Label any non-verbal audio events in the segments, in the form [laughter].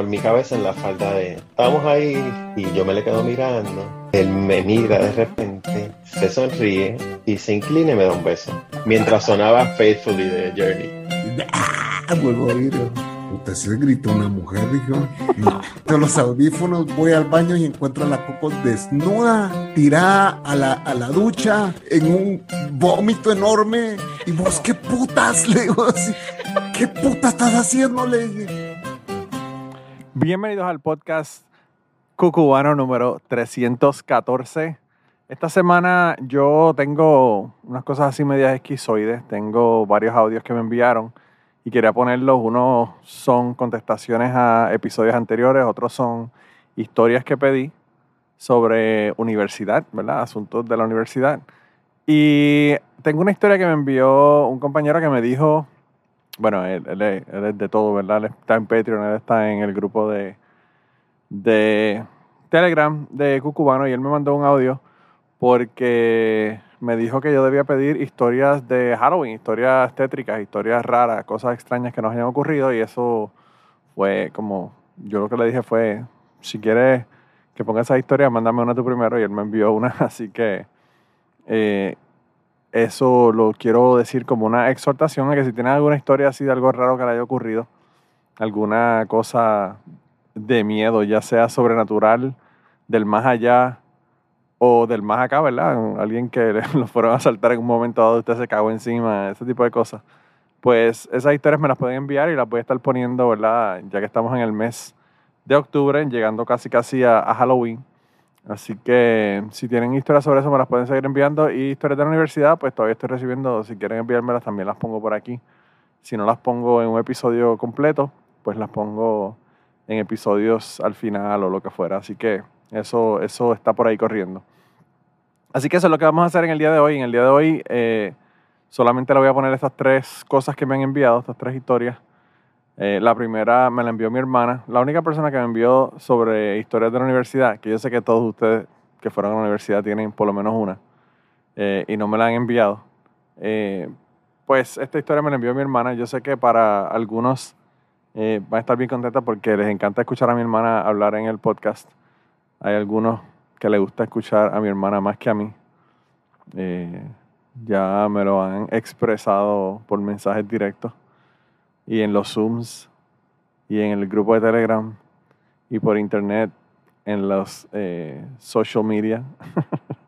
en mi cabeza en la falda de, estamos ahí y yo me le quedo mirando. Él me mira de repente, se sonríe y se inclina y me da un beso. Mientras sonaba Faithfully de Journey. ¡Ah! Vuelvo a oír. Puta, se gritó una mujer, dijo. No. De los audífonos voy al baño y encuentro a la Coco desnuda, tirada a la, a la ducha, en un vómito enorme. Y vos, ¿qué putas? Le digo así. ¿Qué puta estás haciendo? Le dije. Bienvenidos al podcast Cucubano número 314. Esta semana yo tengo unas cosas así medias esquizoides. Tengo varios audios que me enviaron y quería ponerlos. Unos son contestaciones a episodios anteriores, otros son historias que pedí sobre universidad, ¿verdad? Asuntos de la universidad. Y tengo una historia que me envió un compañero que me dijo, bueno, él, es, de todo, ¿verdad? Él está en Patreon, él está en el grupo de, de Telegram de Cucubano y él me mandó un audio porque me dijo que yo debía pedir historias de Halloween, historias tétricas, historias raras, cosas extrañas que nos hayan ocurrido y eso fue como, yo lo que le dije fue, si quieres que ponga esa historia, mándame una tú primero y él me envió una, [laughs] así que eh, eso lo quiero decir como una exhortación a que si tienes alguna historia así de algo raro que le haya ocurrido, alguna cosa de miedo, ya sea sobrenatural, del más allá o del más acá, ¿verdad? Alguien que [laughs] lo fueron a saltar en un momento dado, usted se cagó encima, ese tipo de cosas. Pues esas historias me las pueden enviar y las voy a estar poniendo, ¿verdad? Ya que estamos en el mes de octubre, llegando casi casi a Halloween. Así que si tienen historias sobre eso, me las pueden seguir enviando. Y historias de la universidad, pues todavía estoy recibiendo. Si quieren enviármelas, también las pongo por aquí. Si no las pongo en un episodio completo, pues las pongo en episodios al final o lo que fuera. Así que eso, eso está por ahí corriendo. Así que eso es lo que vamos a hacer en el día de hoy. En el día de hoy eh, solamente le voy a poner estas tres cosas que me han enviado, estas tres historias. Eh, la primera me la envió mi hermana. La única persona que me envió sobre historias de la universidad, que yo sé que todos ustedes que fueron a la universidad tienen por lo menos una, eh, y no me la han enviado. Eh, pues esta historia me la envió mi hermana. Yo sé que para algunos van a estar bien contentos porque les encanta escuchar a mi hermana hablar en el podcast. Hay algunos que les gusta escuchar a mi hermana más que a mí. ya me lo han expresado por mensajes directos y en los Zooms y en el grupo de Telegram y por internet en los eh, social media.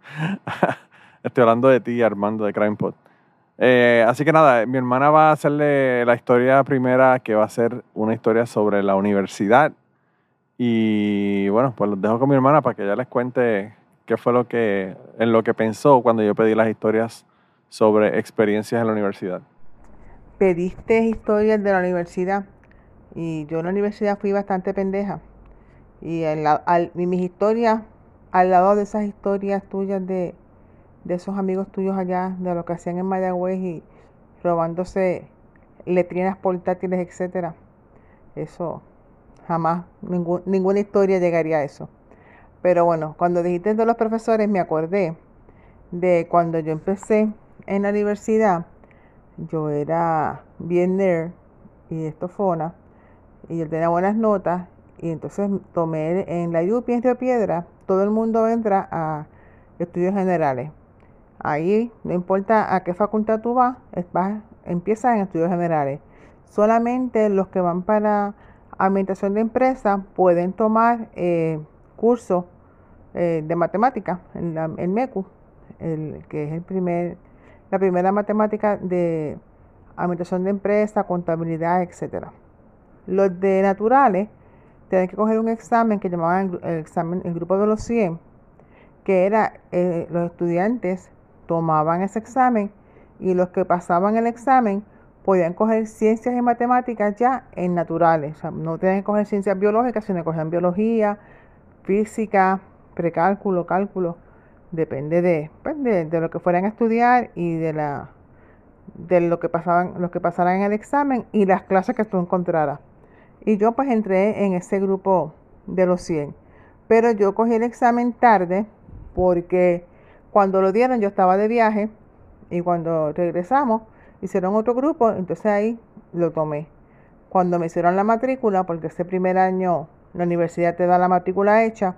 [laughs] Estoy hablando de ti, Armando de CrimePod. Eh, así que nada, mi hermana va a hacerle la historia primera, que va a ser una historia sobre la universidad. Y bueno, pues los dejo con mi hermana para que ella les cuente qué fue lo que, en lo que pensó cuando yo pedí las historias sobre experiencias en la universidad pediste historias de la universidad y yo en la universidad fui bastante pendeja. Y en mis historias, al lado de esas historias tuyas de, esos amigos tuyos allá, de lo que hacían en Mayagüez y robándose letrinas portátiles, etcétera, eso jamás, ninguna historia llegaría a eso. Pero bueno, cuando dijiste de los profesores, me acordé de cuando yo empecé en la universidad yo era bien nerd y estofona y yo tenía buenas notas y entonces tomé en la UPI en Río Piedra, todo el mundo entra a estudios generales. Ahí no importa a qué facultad tú vas, vas empiezas en estudios generales. Solamente los que van para administración de empresas pueden tomar eh, cursos eh, de matemática en, la, MECU, el, que es el primer la primera matemática de administración de empresa, contabilidad, etc. Los de naturales tienen que coger un examen que llamaban el examen, el grupo de los 100, que era eh, los estudiantes tomaban ese examen y los que pasaban el examen podían coger ciencias y matemáticas ya en naturales. O sea, no tenían que coger ciencias biológicas, sino que cogían biología, física, precálculo, cálculo depende pues, de, de, lo que fueran a estudiar y de la de lo que pasaban los que pasaran en el examen y las clases que tú encontraras. Y yo pues entré en ese grupo de los 100 pero yo cogí el examen tarde porque cuando lo dieron yo estaba de viaje y cuando regresamos hicieron otro grupo entonces ahí lo tomé. Cuando me hicieron la matrícula, porque ese primer año la universidad te da la matrícula hecha,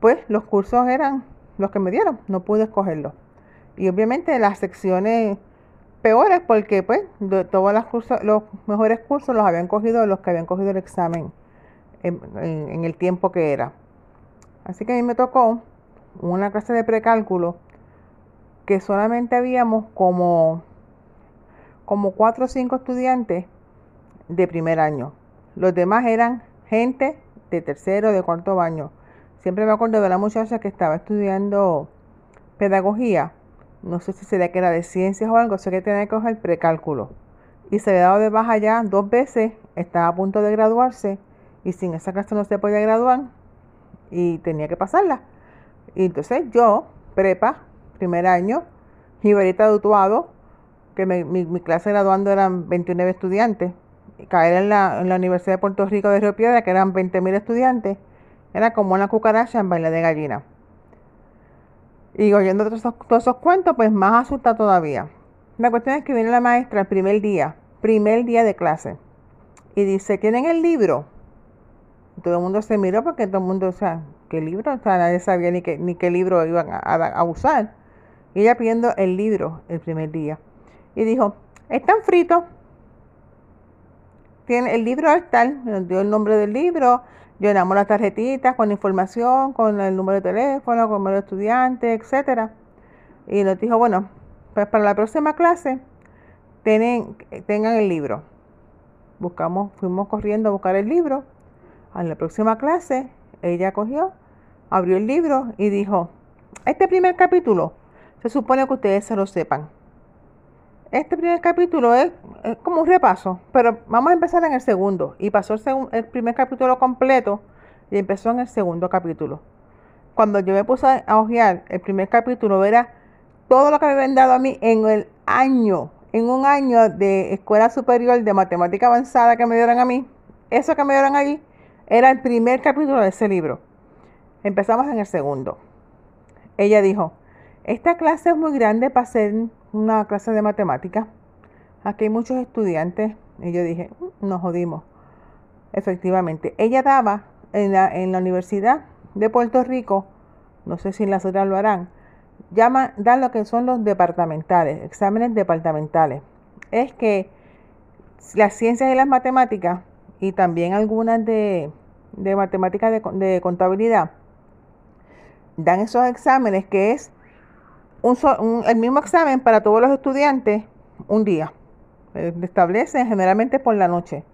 pues los cursos eran los que me dieron, no pude escogerlos. Y obviamente las secciones peores, porque pues de todos los, cursos, los mejores cursos los habían cogido los que habían cogido el examen en, el tiempo que era. Así que a mí me tocó una clase de precálculo que solamente habíamos como, como cuatro o cinco estudiantes de primer año. Los demás eran gente de tercero, de cuarto año. Siempre me acuerdo de la muchacha que estaba estudiando pedagogía. No sé si sería que era de ciencias o algo, sé que tenía que coger precálculo. Y se había dado de baja ya dos veces, estaba a punto de graduarse y sin esa clase no se podía graduar y tenía que pasarla. Y entonces yo, prepa, primer año, Jiberita de Utuado, que mi, mi, clase graduando eran 29 estudiantes, caer en la, en la Universidad de Puerto Rico de Río Piedra, que eran 20.000 estudiantes, era como una cucaracha en baile de gallina. Y oyendo todos esos, cuentos, pues más asusta todavía. La cuestión es que viene la maestra el primer día, primer día de clase, y dice, ¿tienen el libro? todo el mundo se miró porque todo el mundo, o sea, ¿qué libro? O sea, nadie sabía ni qué, ni qué libro iban a, usar. Y ella pidiendo el libro el primer día. Y dijo, están fritos. Tiene, el libro está, nos dio el nombre del libro, llenamos las tarjetitas con información, con el número de teléfono, con el número de estudiante, etcétera. Y nos dijo, bueno, pues para la próxima clase tengan el libro. Buscamos, fuimos corriendo a buscar el libro a la próxima clase, ella cogió, abrió el libro y dijo, este primer capítulo se supone que ustedes se lo sepan. Este primer capítulo es, como un repaso, pero vamos a empezar en el segundo. Y pasó el, primer capítulo completo y empezó en el segundo capítulo. Cuando yo me puse a hojear el primer capítulo, era todo lo que me habían dado a mí en el año, en un año de escuela superior de matemática avanzada que me dieron a mí. Eso que me dieron allí era el primer capítulo de ese libro. Empezamos en el segundo. Ella dijo, esta clase es muy grande para ser una clase de matemáticas. Aquí hay muchos estudiantes. Y yo dije, mm, nos jodimos. Efectivamente, ella daba en la, Universidad de Puerto Rico, no sé si en las otras lo harán, dan lo que son los departamentales, exámenes departamentales. Es que las ciencias y las matemáticas y también algunas de, de matemáticas de, contabilidad, dan esos exámenes que es el mismo examen para todos los estudiantes un día. Eh, establecen generalmente por la noche.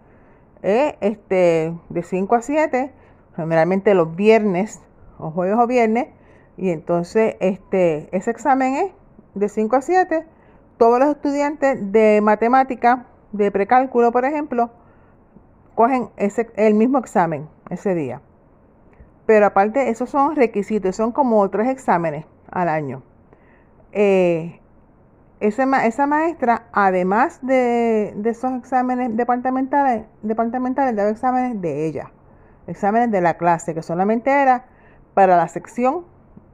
Eh, este, de 5 a 7, generalmente los viernes, o jueves o viernes, y entonces este, ese examen es de 5 a 7. Todos los estudiantes de matemática, de precálculo, por ejemplo, cogen ese, el mismo examen ese día. Pero aparte, esos son requisitos, son como tres exámenes al año. Eh, esa maestra, además de, esos exámenes departamentales, departamentales, daba exámenes de ella, exámenes de la clase, que solamente era para la sección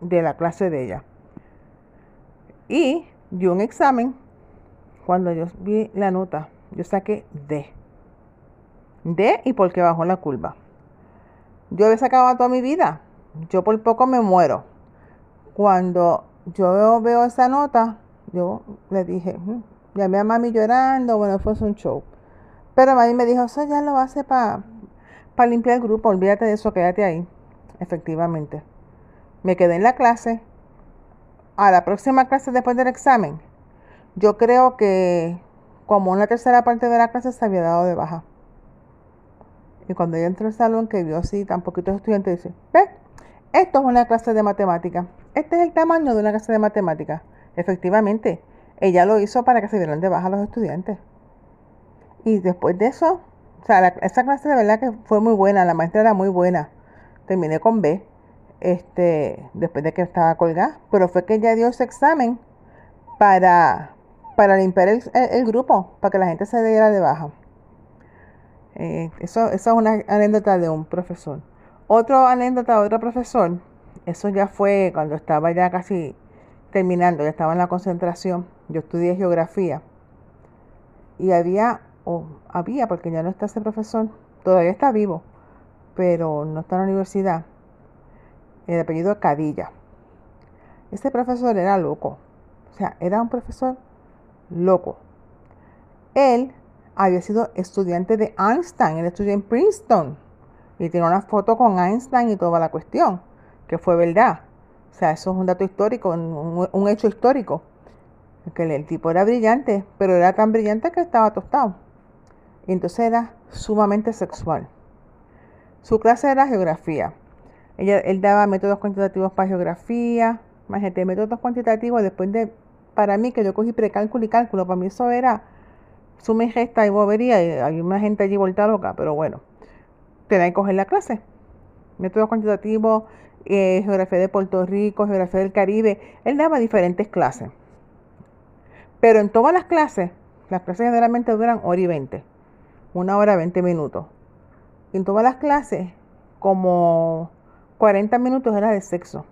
de la clase de ella. Y dio un examen, cuando yo vi la nota, yo saqué D de y porque bajó la curva. Yo he sacado toda mi vida. Yo por poco me muero. Cuando yo veo, esa nota, yo le dije, mm", llamé a mami llorando, bueno, fue un show. Pero mami me dijo, eso ya lo hace para limpiar el grupo, olvídate de eso, quédate ahí. Efectivamente. Me quedé en la clase. A la próxima clase después del examen, yo creo que como una tercera parte de la clase se había dado de baja. Y cuando ella entró al salón, que vio así tan poquitos estudiantes, dice, ¿ves? Esto es una clase de matemática. Este es el tamaño de una clase de matemática. Efectivamente, ella lo hizo para que se dieran de baja los estudiantes. Y después de eso, o sea, esa clase de verdad que fue muy buena, la maestra era muy buena. Terminé con B, este, después de que estaba colgada, pero fue que ella dio ese examen para, para limpiar el grupo, para que la gente se diera de baja. Eh, eso, eso es una anécdota de un profesor. Otra anécdota de otro profesor, eso ya fue cuando estaba ya casi terminando, ya estaba en la concentración. Yo estudié geografía y había o había, porque ya no está ese profesor, todavía está vivo, pero no está en la universidad, el apellido Cadilla. Ese profesor era loco, o sea, era un profesor loco. Él había sido estudiante de Einstein, él estudió en Princeton y tiene una foto con Einstein y toda la cuestión, que fue verdad. O sea, eso es un dato histórico, un, hecho histórico. Que el, tipo era brillante, pero era tan brillante que estaba tostado. Y entonces era sumamente sexual. Su clase era geografía. Ella, él daba métodos cuantitativos para geografía, imagínate, métodos cuantitativos después de, para mí, que yo cogí precálculo y cálculo, para mí eso era suma y gesta y bobería, y hay una gente allí vuelta loca, pero bueno, tenía que coger la clase. Métodos cuantitativos, eh, geografía de Puerto Rico, geografía del Caribe, él daba diferentes clases. Pero en todas las clases, las clases generalmente duran hora y 20, una hora 20 minutos. En todas las clases, como 40 minutos era de sexo.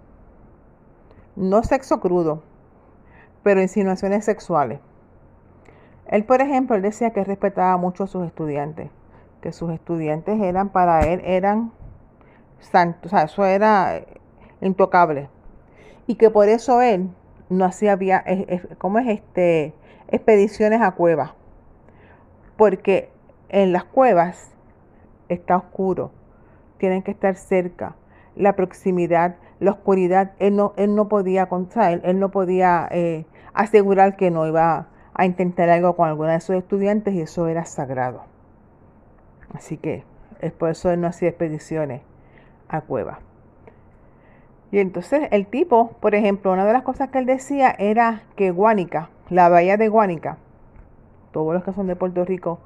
No sexo crudo, pero insinuaciones sexuales. Él, por ejemplo, él decía que respetaba mucho a sus estudiantes, que sus estudiantes eran para él, eran santos, o sea, eso era intocable. Y que por eso él no hacía, vía, ¿cómo es este? Expediciones a cuevas. Porque en las cuevas está oscuro, tienen que estar cerca, la proximidad, la oscuridad, él no, él no podía, él, él no podía eh, asegurar que no iba a intentar algo con alguna de sus estudiantes y eso era sagrado. Así que es por eso él no hacía expediciones a cuevas. Y entonces el tipo, por ejemplo, una de las cosas que él decía era que Guánica, la bahía de Guánica, todos los que son de Puerto Rico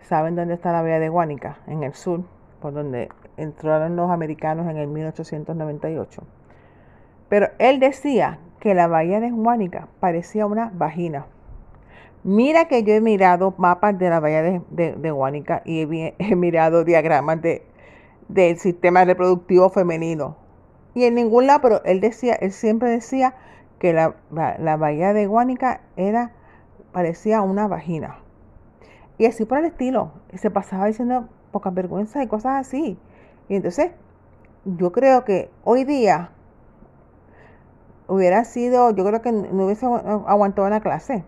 saben dónde está la bahía de Guánica, en el sur, por donde entraron los americanos en el 1898. Pero él decía que la bahía de Guánica parecía una vagina. Mira que yo he mirado mapas de la bahía de, de, Guánica y [laughs] he, mirado diagramas de, del sistema reproductivo femenino. Y en ningún lado, pero él decía, él siempre decía que la, bahía de Guánica era, parecía una vagina. Y así por el estilo. Se pasaba diciendo poca vergüenza y cosas así. Y entonces, yo creo que hoy día hubiera sido, yo creo que no hubiese aguantado la clase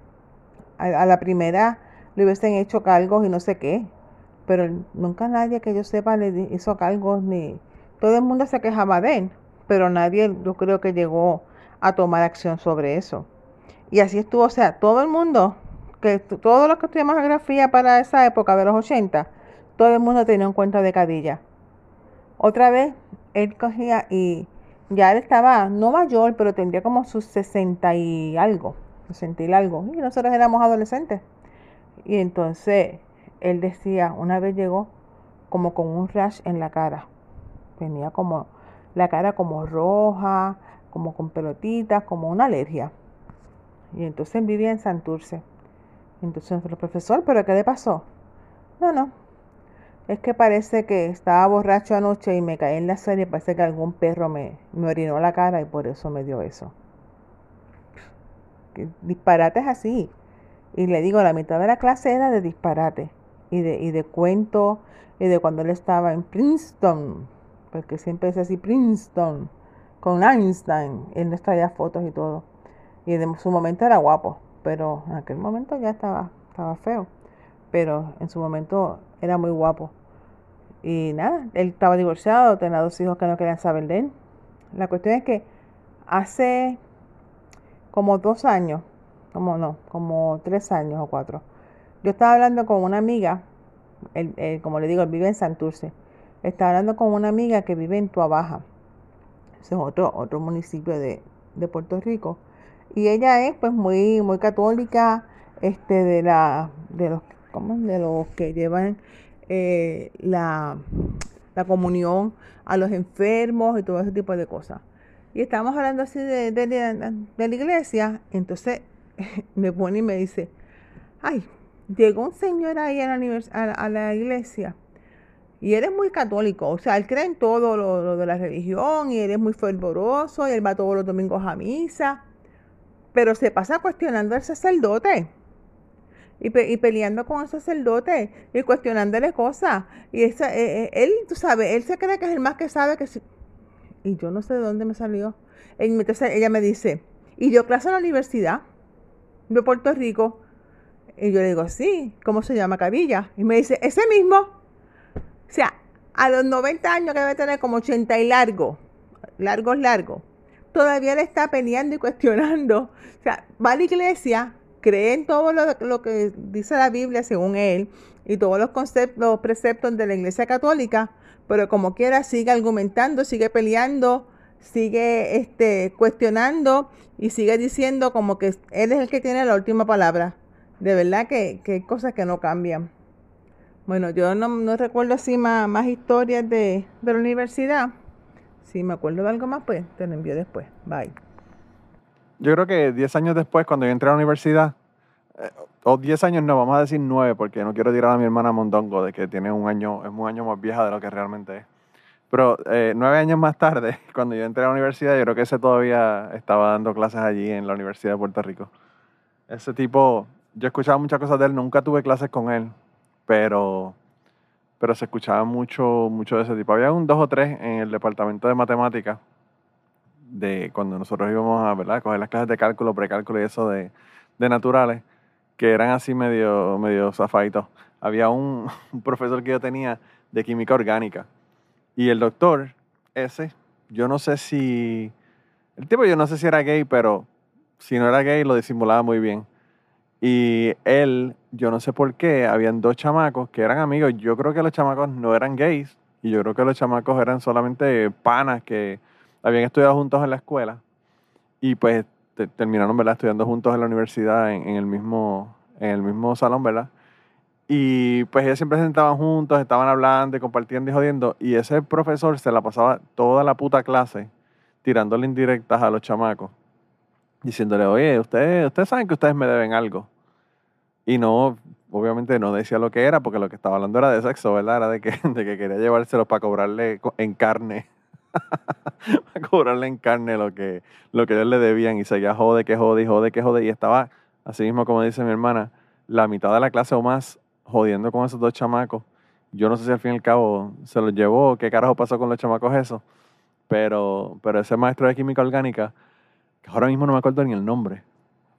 a, la primera le hubiesen hecho cargos y no sé qué. Pero nunca nadie que yo sepa le hizo cargos ni... Todo el mundo se quejaba de él, pero nadie yo creo que llegó a tomar acción sobre eso. Y así estuvo, o sea, todo el mundo, que todos los que estudiamos geografía para esa época de los 80, todo el mundo tenía en cuenta de Cadilla. Otra vez, él cogía y ya él estaba, no mayor, pero tendría como sus 60 y algo sentir algo. Y nosotros éramos adolescentes. Y entonces él decía, una vez llegó como con un rash en la cara. Tenía como la cara como roja, como con pelotitas, como una alergia. Y entonces él vivía en Santurce. Entonces el profesor, ¿pero qué le pasó? No, no. Es que parece que estaba borracho anoche y me caí en la serie. Parece que algún perro me, me orinó la cara y por eso me dio eso disparates así. Y le digo, la mitad de la clase era de disparate y de, y de cuento y de cuando él estaba en Princeton, porque siempre es así, Princeton, con Einstein, él nos traía fotos y todo. Y en su momento era guapo, pero en aquel momento ya estaba, estaba feo, pero en su momento era muy guapo. Y nada, él estaba divorciado, tenía dos hijos que no querían saber de él. La cuestión es que hace como dos años, como no, como tres años o cuatro. Yo estaba hablando con una amiga, como le digo, él vive en Santurce. Estaba hablando con una amiga que vive en Tuabaja. Ese es otro, otro municipio de, Puerto Rico. Y ella es pues muy, muy católica, este, de la, de los, ¿cómo? de los que llevan eh, la, la comunión a los enfermos y todo ese tipo de cosas y estábamos hablando así de, de, la iglesia, entonces [laughs] me pone y me dice, ay, llegó un señor ahí a la, a, la iglesia y él es muy católico, o sea, él cree en todo lo, de la religión y él es muy fervoroso y él va todos los domingos a misa, pero se pasa cuestionando al sacerdote. y, pe- y peleando con el sacerdote y cuestionándole cosas. Y esa, eh, él, tú sabes, él se cree que es el más que sabe que Y yo no sé de dónde me salió. Ella me dice, ¿y dio clase en la universidad de Puerto Rico? Y yo le digo, sí, ¿cómo se llama? Cabilla. Y me dice, ese mismo. O sea, a los 90 años que debe tener como 80 y largo, largos, largos, todavía le está peleando y cuestionando. O sea, va a la iglesia, cree en todo lo, lo que dice la Biblia según él y todos los conceptos, los preceptos de la iglesia católica, pero como quiera sigue argumentando, sigue peleando, sigue este, cuestionando y sigue diciendo como que él es el que tiene la última palabra. De verdad que, que hay cosas que no cambian. Bueno, yo no, no recuerdo así más, más historias de, de la universidad. Si me acuerdo de algo más, pues te lo envío después. Bye. Yo creo que 10 años después, cuando yo entré a la universidad, eh, o 10 años no, vamos a decir 9, porque no quiero tirar a mi hermana Mondongo de que tiene un año, es un año más vieja de lo que realmente es. Pero eh, nueve años más tarde, [laughs] cuando yo entré a la universidad, yo creo que ese todavía estaba dando clases allí en la Universidad de Puerto Rico. Ese tipo, yo escuchaba muchas cosas de él, nunca tuve clases con él, pero, pero se escuchaba mucho, mucho de ese tipo. Había un dos o tres en el departamento de matemáticas, de cuando nosotros íbamos a ¿verdad? coger las clases de cálculo, precálculo y eso de, de naturales, que eran así medio, medio zafaditos. Había un, [laughs] un profesor que yo tenía de química orgánica. Y el doctor, ese, yo no sé si. El tipo, yo no sé si era gay, pero si no era gay, lo disimulaba muy bien. Y él, yo no sé por qué, habían dos chamacos que eran amigos. Yo creo que los chamacos no eran gays. Y yo creo que los chamacos eran solamente panas que habían estudiado juntos en la escuela. Y pues te- terminaron, ¿verdad? Estudiando juntos en la universidad, en, el, mismo, en el mismo salón, ¿verdad? Y pues ellos siempre se sentaban juntos, estaban hablando y compartiendo y. Y ese profesor se la pasaba toda la puta clase tirándole indirectas a los chamacos, diciéndole, oye, ustedes, ustedes saben que ustedes me deben algo. Y no, obviamente no decía lo que era, porque lo que estaba hablando era de sexo, ¿verdad? Era de que, [laughs] de que quería llevárselos para cobrarle co- en carne. [laughs] para cobrarle en carne lo que, lo que ellos le debían. Y seguía jode, que jode, jode, que jode. Y estaba, así mismo como dice mi hermana, la mitad de la clase o más jodiendo con esos dos chamacos. Yo no sé si al fin y al cabo se los llevó, qué carajo pasó con los chamacos eso. Pero, pero ese maestro de química orgánica, que ahora mismo no me acuerdo ni el nombre,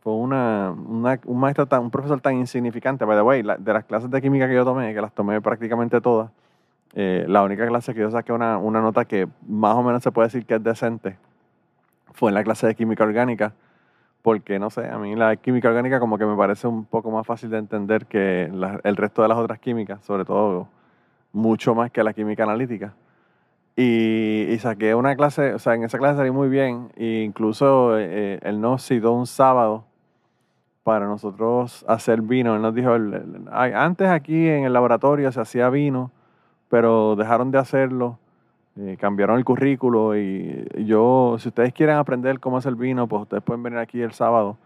fue una, una- un maestro, tan, un profesor tan insignificante. By the way, de las clases de química que yo tomé, que las tomé prácticamente todas, eh, la única clase que yo saqué una, una nota que más o menos se puede decir que es decente fue en la clase de química orgánica, porque no sé, a mí la química orgánica como que me parece un poco más fácil de entender que el resto de las otras químicas, sobre todo mucho más que la química analítica. Y, y saqué una clase, o sea, en esa clase salí muy bien, e incluso eh, él nos citó un sábado para nosotros hacer vino. Él nos dijo, el- el- "Ay, antes aquí en el laboratorio se hacía vino, pero dejaron de hacerlo, eh, cambiaron el currículo y yo, si ustedes quieren aprender cómo hacer vino, pues ustedes pueden venir aquí el sábado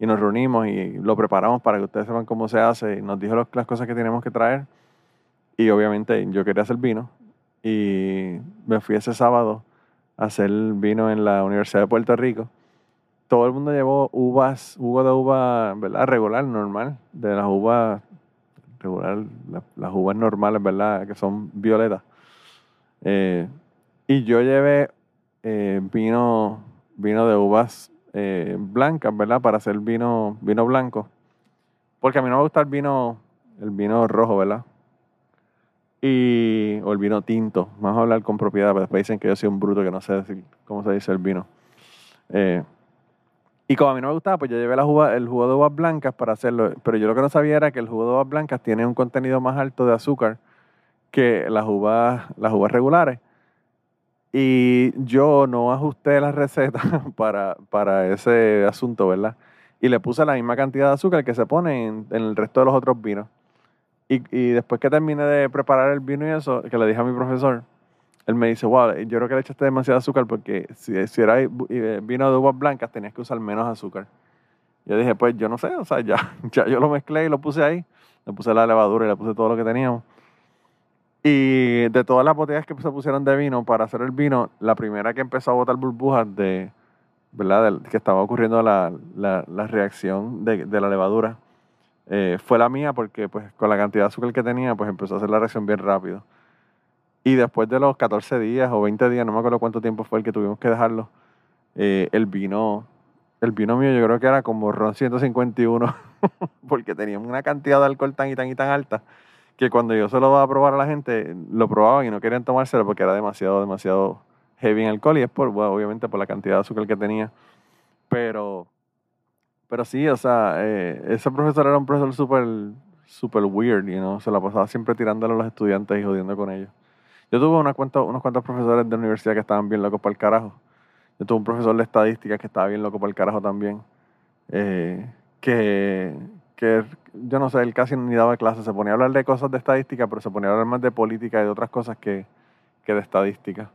y nos reunimos y lo preparamos para que ustedes sepan cómo se hace. Y nos dijo las cosas que tenemos que traer. Y obviamente yo quería hacer vino y me fui ese sábado a hacer vino en la Universidad de Puerto Rico. Todo el mundo llevó uvas, jugo de uva, ¿verdad? Regular, normal, de las uvas las uvas normales, ¿verdad? Que son violetas. Eh, y yo llevé eh, vino, vino de uvas eh, blancas, ¿verdad? Para hacer vino, vino blanco. Porque a mí no me gusta el vino, el vino rojo, ¿verdad? Y, o el vino tinto. Vamos a hablar con propiedad, pero después dicen que yo soy un bruto que no sé decir cómo se dice el vino. Y como a mí no me gustaba, pues yo llevé la uva- el jugo de uvas blancas para hacerlo. Pero yo lo que no sabía era que el jugo de uvas blancas tiene un contenido más alto de azúcar que las uvas, las uvas regulares. Y yo no ajusté la receta [laughs] para, para ese asunto, ¿verdad? Y le puse la misma cantidad de azúcar que se pone en, el resto de los otros vinos. Y, y después que terminé de preparar el vino y eso, que le dije a mi profesor, él me dice, wow, yo creo que le echaste demasiado azúcar porque si, era eh, vino de uvas blancas tenías que usar menos azúcar. Yo dije, pues yo no sé, o sea, [laughs] ya, ya yo lo mezclé y lo puse ahí. Le puse la levadura y le puse todo lo que teníamos. Y de todas las botellas que se pusieron de vino para hacer el vino, la primera que empezó a botar burbujas de, ¿verdad? Que estaba ocurriendo la, la- la reacción de, de la levadura eh, fue la mía porque pues con la cantidad de azúcar que tenía, pues empezó a hacer la reacción bien rápido. Y después de los 14 días o 20 días, no me acuerdo cuánto tiempo fue el que tuvimos que dejarlo, eh, el vino, el vino mío yo creo que era como ron 151, [laughs] porque tenía una cantidad de alcohol tan y tan y tan alta, que cuando yo se lo daba a probar a la gente, lo probaban y no querían tomárselo porque era demasiado, demasiado heavy en alcohol y es por, bueno, obviamente por la cantidad de azúcar que tenía. Pero, pero sí, o sea, eh, ese profesor era un profesor súper super weird, you know? se la pasaba siempre tirándole a los estudiantes y jodiendo con ellos. Yo tuve unos cuantos, unos cuantos profesores de la universidad que estaban bien locos para el carajo. Yo tuve un profesor de estadística que estaba bien loco para el carajo también. Eh, que, que yo no sé, él casi ni daba clases, se ponía a hablar de cosas de estadística, pero se ponía a hablar más de política y de otras cosas que, que de estadística.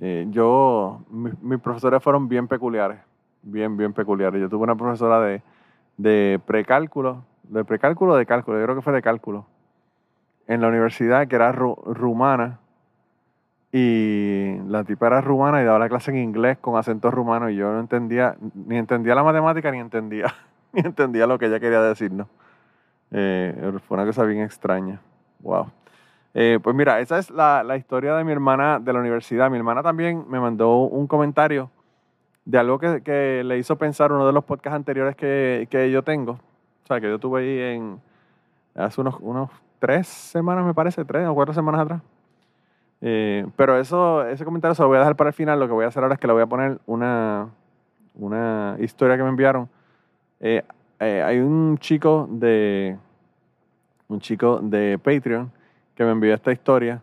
Eh, yo, mis profesores fueron bien peculiares, bien, bien peculiares. Yo tuve una profesora de, de precálculo, de precálculo de cálculo, yo creo que fue de cálculo, en la universidad que era rumana y la tipa era rumana y daba la clase en inglés con acento rumano y yo no entendía, ni entendía la matemática ni entendía, [laughs] ni entendía lo que ella quería decirnos. Eh, fue una cosa bien extraña. Wow. Eh, pues mira, esa es la, historia de mi hermana de la universidad. Mi hermana también me mandó un comentario de algo que, le hizo pensar uno de los podcasts anteriores que, yo tengo. O sea, que yo tuve ahí en hace unos, unos tres semanas, me parece, tres o cuatro semanas atrás. Eh, pero eso, ese comentario se lo voy a dejar para el final. Lo que voy a hacer ahora es que le voy a poner una, una historia que me enviaron. Eh, eh, hay un chico de un chico de Patreon que me envió esta historia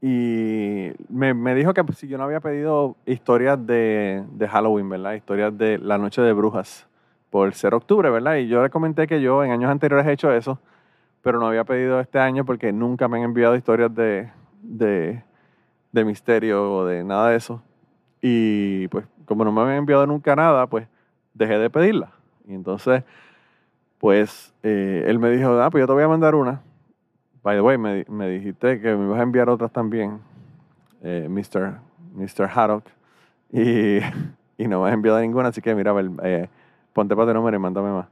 y me, me, dijo que si yo no había pedido historias de, de, Halloween, ¿verdad? Historias de la noche de brujas por ser octubre, ¿verdad? Y yo le comenté que yo en años anteriores he hecho eso, pero no había pedido este año porque nunca me han enviado historias de, de, de misterio o de nada de eso. Y pues como no me habían enviado nunca nada, pues dejé de pedirla. Y entonces, pues eh, él me dijo, ah, pues yo te voy a mandar una. By the way, me, me dijiste que me ibas a enviar otras también, eh, Mr. Mr. Haddock. Y, [laughs] y, no me has enviado ninguna, así que mira, eh, ponte para tu número y mándame más.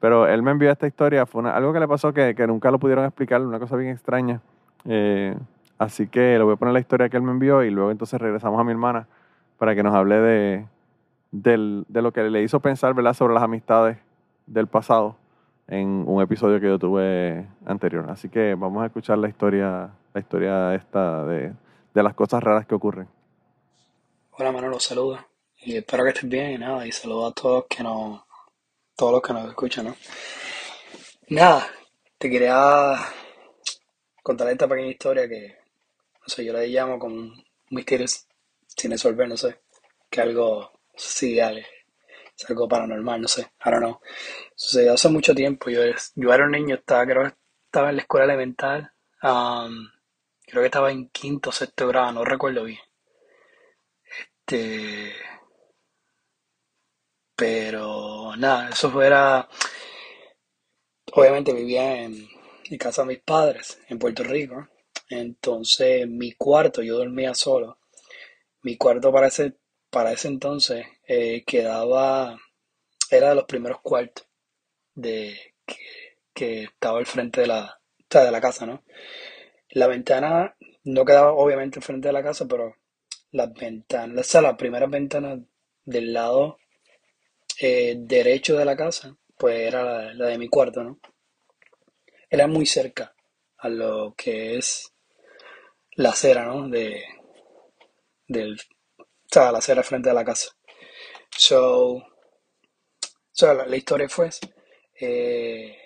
Pero él me envió esta historia, fue algo que le pasó que, que, nunca lo pudieron explicar, una cosa bien extraña. Eh, así que le voy a poner la historia que él me envió y luego entonces regresamos a mi hermana para que nos hable de, de lo que le hizo pensar ¿verdad? sobre las amistades del pasado en un episodio que yo tuve anterior. Así que vamos a escuchar la historia, la historia esta de, de las cosas raras que ocurren. Hola Manolo, saludos. Y espero que estés bien y nada, y saludos a todos que nos todos los que nos escuchan, ¿no? Nada, te quería contar esta pequeña historia que, no sé, yo la llamo como un misterio sin resolver, no sé, que algo, sí, es algo paranormal, no sé, I don't know. Sucedió hace mucho tiempo, yo, yo era un niño, estaba, creo que estaba en la escuela elemental, um, creo que estaba en quinto o sexto grado, no recuerdo bien. Este, pero nada, eso fuera. Obviamente vivía en, casa de mis padres, en Puerto Rico. Entonces, mi cuarto, yo dormía solo. Mi cuarto para ese, para ese entonces eh, quedaba. Era de los primeros cuartos de que, estaba al frente de la, de la casa, ¿no? La ventana no quedaba obviamente al frente de la casa, pero las ventanas, o sea, las primeras ventanas del lado eh, derecho de la casa, pues era la, de mi cuarto, ¿no? Era muy cerca a lo que es la acera, ¿no? De, del, o sea, la acera frente a la casa. So, so la, historia fue, eh,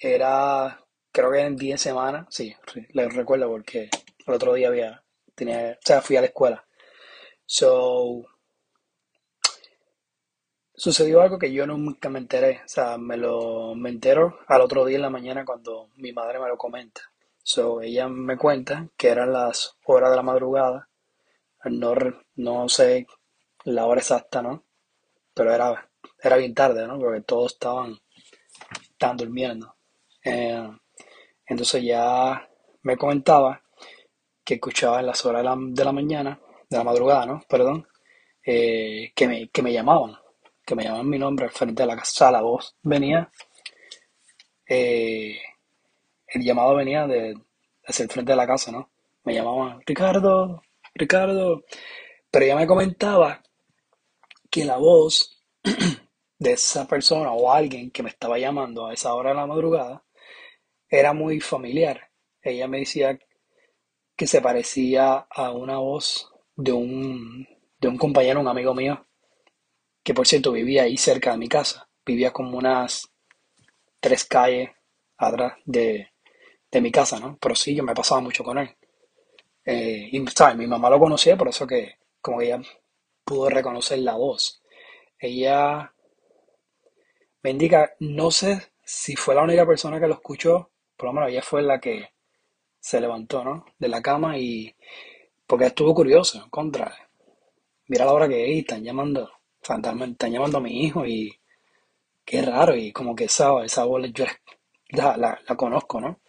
era, creo que en 10 semanas, sí, le recuerdo porque el otro día había, tenía, o sea, fui a la escuela. So, sucedió algo que yo nunca me enteré. O sea, me lo me entero al otro día en la mañana cuando mi madre me lo comenta. So, ella me cuenta que eran las horas de la madrugada. No, no sé la hora exacta, ¿no? Pero era, era bien tarde, ¿no? Porque todos estaban, estaban durmiendo. Eh, entonces ya me comentaba que escuchaba en las horas de la, de la mañana, de la madrugada, ¿no? Perdón, eh, que, me, que me llamaban que me llamaban mi nombre al frente de la casa. la voz venía eh, el llamado venía de, hacia el frente de la casa, ¿no? Me llamaban, Ricardo, Ricardo. Pero ella me comentaba que la voz [clears throat] de esa persona o alguien que me estaba llamando a esa hora de la madrugada era muy familiar. Ella me decía que se parecía a una voz de un, de un compañero, un amigo mío, que por cierto vivía ahí cerca de mi casa. Vivía como unas tres calles atrás de, de mi casa, ¿no? Pero sí, yo me pasaba mucho con él. Eh, ¿sabes? Mi mamá lo conocía, por eso que como ella pudo reconocer la voz. Ella me indica, no sé si fue la única persona que lo escuchó, por lo menos ella fue la que se levantó, ¿no? De la cama y porque estuvo curioso, contra, mira la hora que es, están llamando, están, llamando a mi hijo y qué raro y como que esa, esa voz yo la, la conozco, ¿no?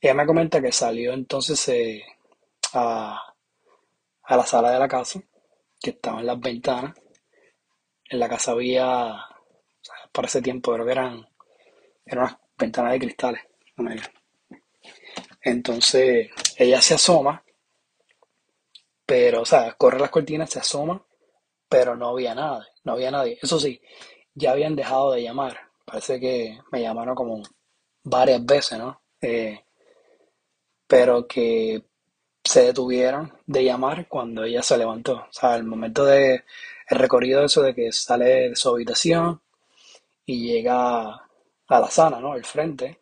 Ella me comenta que salió entonces eh, a, a la sala de la casa, que estaba en las ventanas. En la casa había, para ese tiempo creo que eran, eran unas ventanas de cristales. Entonces ella se asoma, pero, o sea, corre las cortinas, se asoma, pero no había nada, no había nadie. Eso sí, ya habían dejado de llamar. Parece que me llamaron como varias veces, ¿no? Eh, pero que se detuvieron de llamar cuando ella se levantó. O sea, el momento de el recorrido de eso de que sale de su habitación y llega a la sala, ¿no? El frente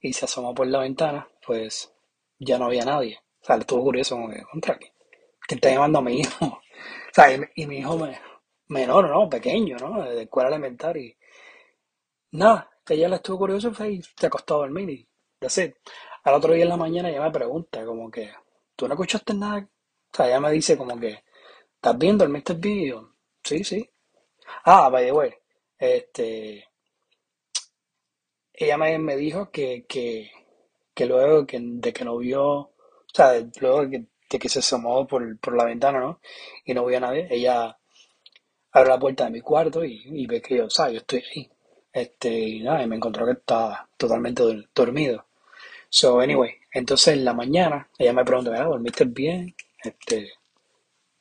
y se asoma por la ventana, pues ya no había nadie. O sea, le estuvo curioso como que, contra que, que está llamando a mi hijo. [laughs] o sea, y, mi hijo menor, ¿no? Pequeño, ¿no? De escuela elemental nada, ella le estuvo curioso y se acostó a dormir y así. Al otro día en la mañana ella me pregunta como que, ¿tú no escuchaste nada? O sea, ella me dice como que, ¿estás viendo el Mr. Video? Sí, sí. Ah, by the way, este, ella me, dijo que, que, que luego que, de que no vio, o sea, luego de que, que se asomó por, por la ventana, ¿no? Y no vio a nadie, ella abre la puerta de mi cuarto y, y ve que yo, o sea, yo estoy ahí. Este, y nada, y me encontró que estaba totalmente dormido. So, anyway, entonces en la mañana ella me pregunta, ¿ah, ¿dormiste bien? Este,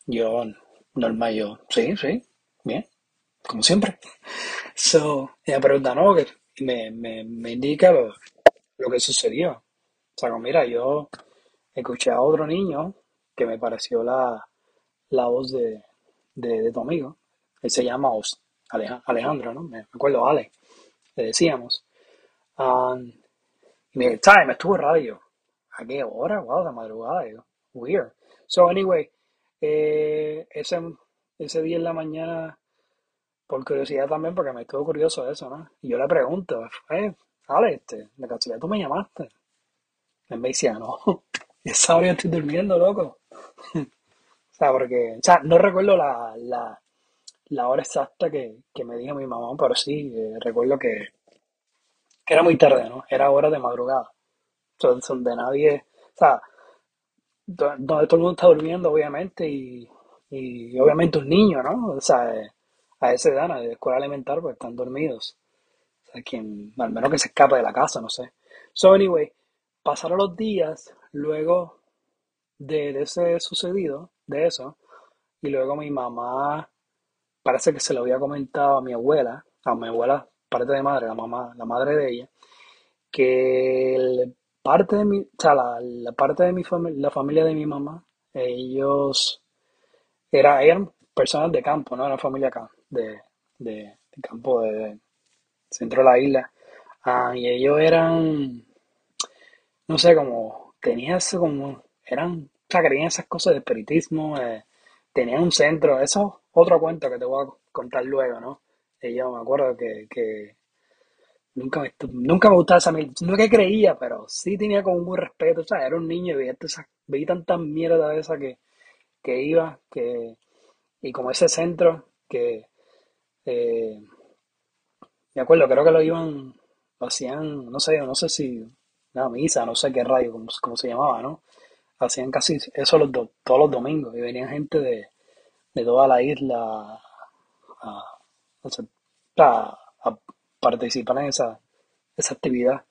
yo, normal, yo, sí, sí, bien, como siempre. [laughs] So, ella pregunta, no, que me, me, me indica lo, que sucedió. O sea, como, mira, yo escuché a otro niño que me pareció la, la voz de, de, tu amigo. Él se llama Alejandro, ¿no? Me acuerdo, Ale, le decíamos. Um, y me time, estuvo radio. ¿A qué hora? Wow, de madrugada. weird. So, anyway, eh, ese, ese día en la mañana, por curiosidad también, porque me estuvo curioso eso, ¿no? Y yo le pregunto, eh, Ale, este, de casualidad tú me llamaste. Él me decía, no, esa [laughs] hora yo estoy durmiendo, loco. [laughs] o sea, porque, o sea, no recuerdo la, la, la hora exacta que, que me dijo mi mamá, pero sí, eh, recuerdo que era muy tarde, ¿no? Era hora de madrugada. Donde nadie, o sea, donde todo el mundo está durmiendo, obviamente, y, y obviamente un niño, ¿no? O sea, a esa edad, de escuela elemental, pues están dormidos. O sea, quien, al menos que se escape de la casa, no sé. So, anyway, pasaron los días luego de, de ese sucedido, de eso, y luego mi mamá, parece que se lo había comentado a mi abuela, a mi abuela parte de madre, la mamá, la madre de ella, que parte de mi, o sea, la, parte de mi familia, la familia de mi mamá, ellos era, eran personas de campo, no era familia de, de, campo de, centro de la isla. Ah, y ellos eran, no sé, como, tenían eso como, eran, o esas cosas de espiritismo, eh, tenían un centro, eso es otro cuento que te voy a contar luego, ¿no? Y yo me acuerdo que, que nunca, me, nunca me gustaba esa no que creía, pero sí tenía como un respeto, o sea, era un niño y veía, veía tanta mierda de esa que, que iba, que, y como ese centro que, eh, me acuerdo, creo que lo iban, lo hacían, no sé, no sé si, una misa, no sé qué radio, como, se llamaba, ¿no? Hacían casi eso los todos los domingos y venían gente de, de toda la isla a, participar en esa, esa actividad.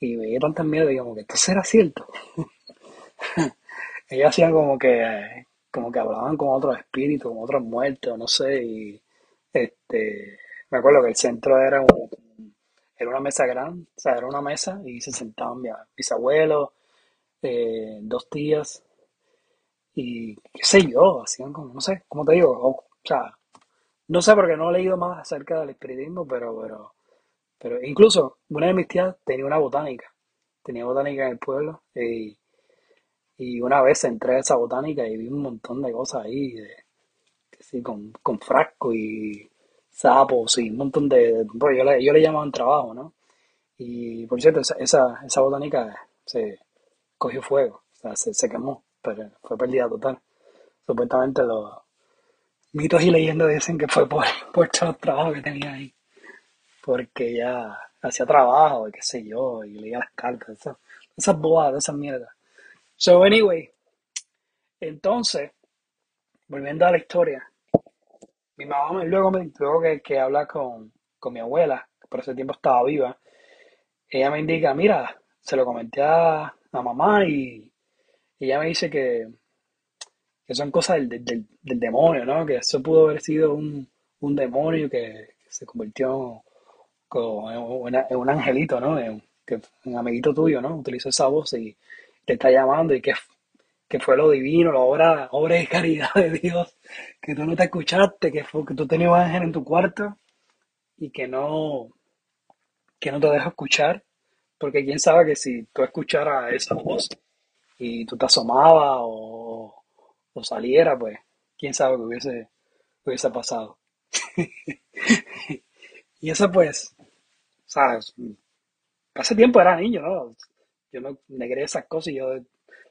Y veía tantas miedo, digamos que esto será cierto. [laughs] Ellos hacían como que, como que hablaban con otros espíritus, con otros muertos, no sé, y este, me acuerdo que el centro era un, era una mesa grande, o sea, era una mesa y se sentaban mis abuelos, eh, dos tías, y qué sé yo, hacían como, no sé, como te digo, o, sea, no sé porque no he leído más acerca del espiritismo, pero, pero, pero incluso una de mis tías tenía una botánica, tenía botánica en el pueblo, y, y una vez entré a esa botánica y vi un montón de cosas ahí, de, sí, con, con frasco y sapos y un montón de... Bueno, yo, le, yo le llamaban trabajo, ¿no? Y por cierto, esa, esa, botánica se cogió fuego, o sea, se, se quemó, pero fue pérdida total. Supuestamente los mitos y leyendas dicen que fue por, [laughs] por todo el trabajo que tenía ahí. Porque ya hacía trabajo y qué sé yo, y leía las cartas, esas, esas bobadas, esas mierdas. So, anyway, entonces, volviendo a la historia, mi mamá luego me luego que, que habla con, con mi abuela, que por ese tiempo estaba viva, ella me indica, mira, se lo comenté a la mamá y, ella me dice que, que son cosas del, del, del, demonio, ¿no? Que eso pudo haber sido un, un demonio que, se convirtió en, un angelito, ¿no? En, que, un amiguito tuyo, ¿no? Utilizó esa voz y te está llamando y que que fue lo divino, la obra, obra de caridad de Dios, que tú no te escuchaste, que fue que tú tenías ángel en tu cuarto y que no, que no te deja escuchar, porque quién sabe que si tú escucharas esa voz y tú te asomabas o, o saliera, pues quién sabe que hubiese, hubiese pasado. [laughs] y eso pues, sabes, hace tiempo era niño, ¿no? Yo no negré esas cosas y yo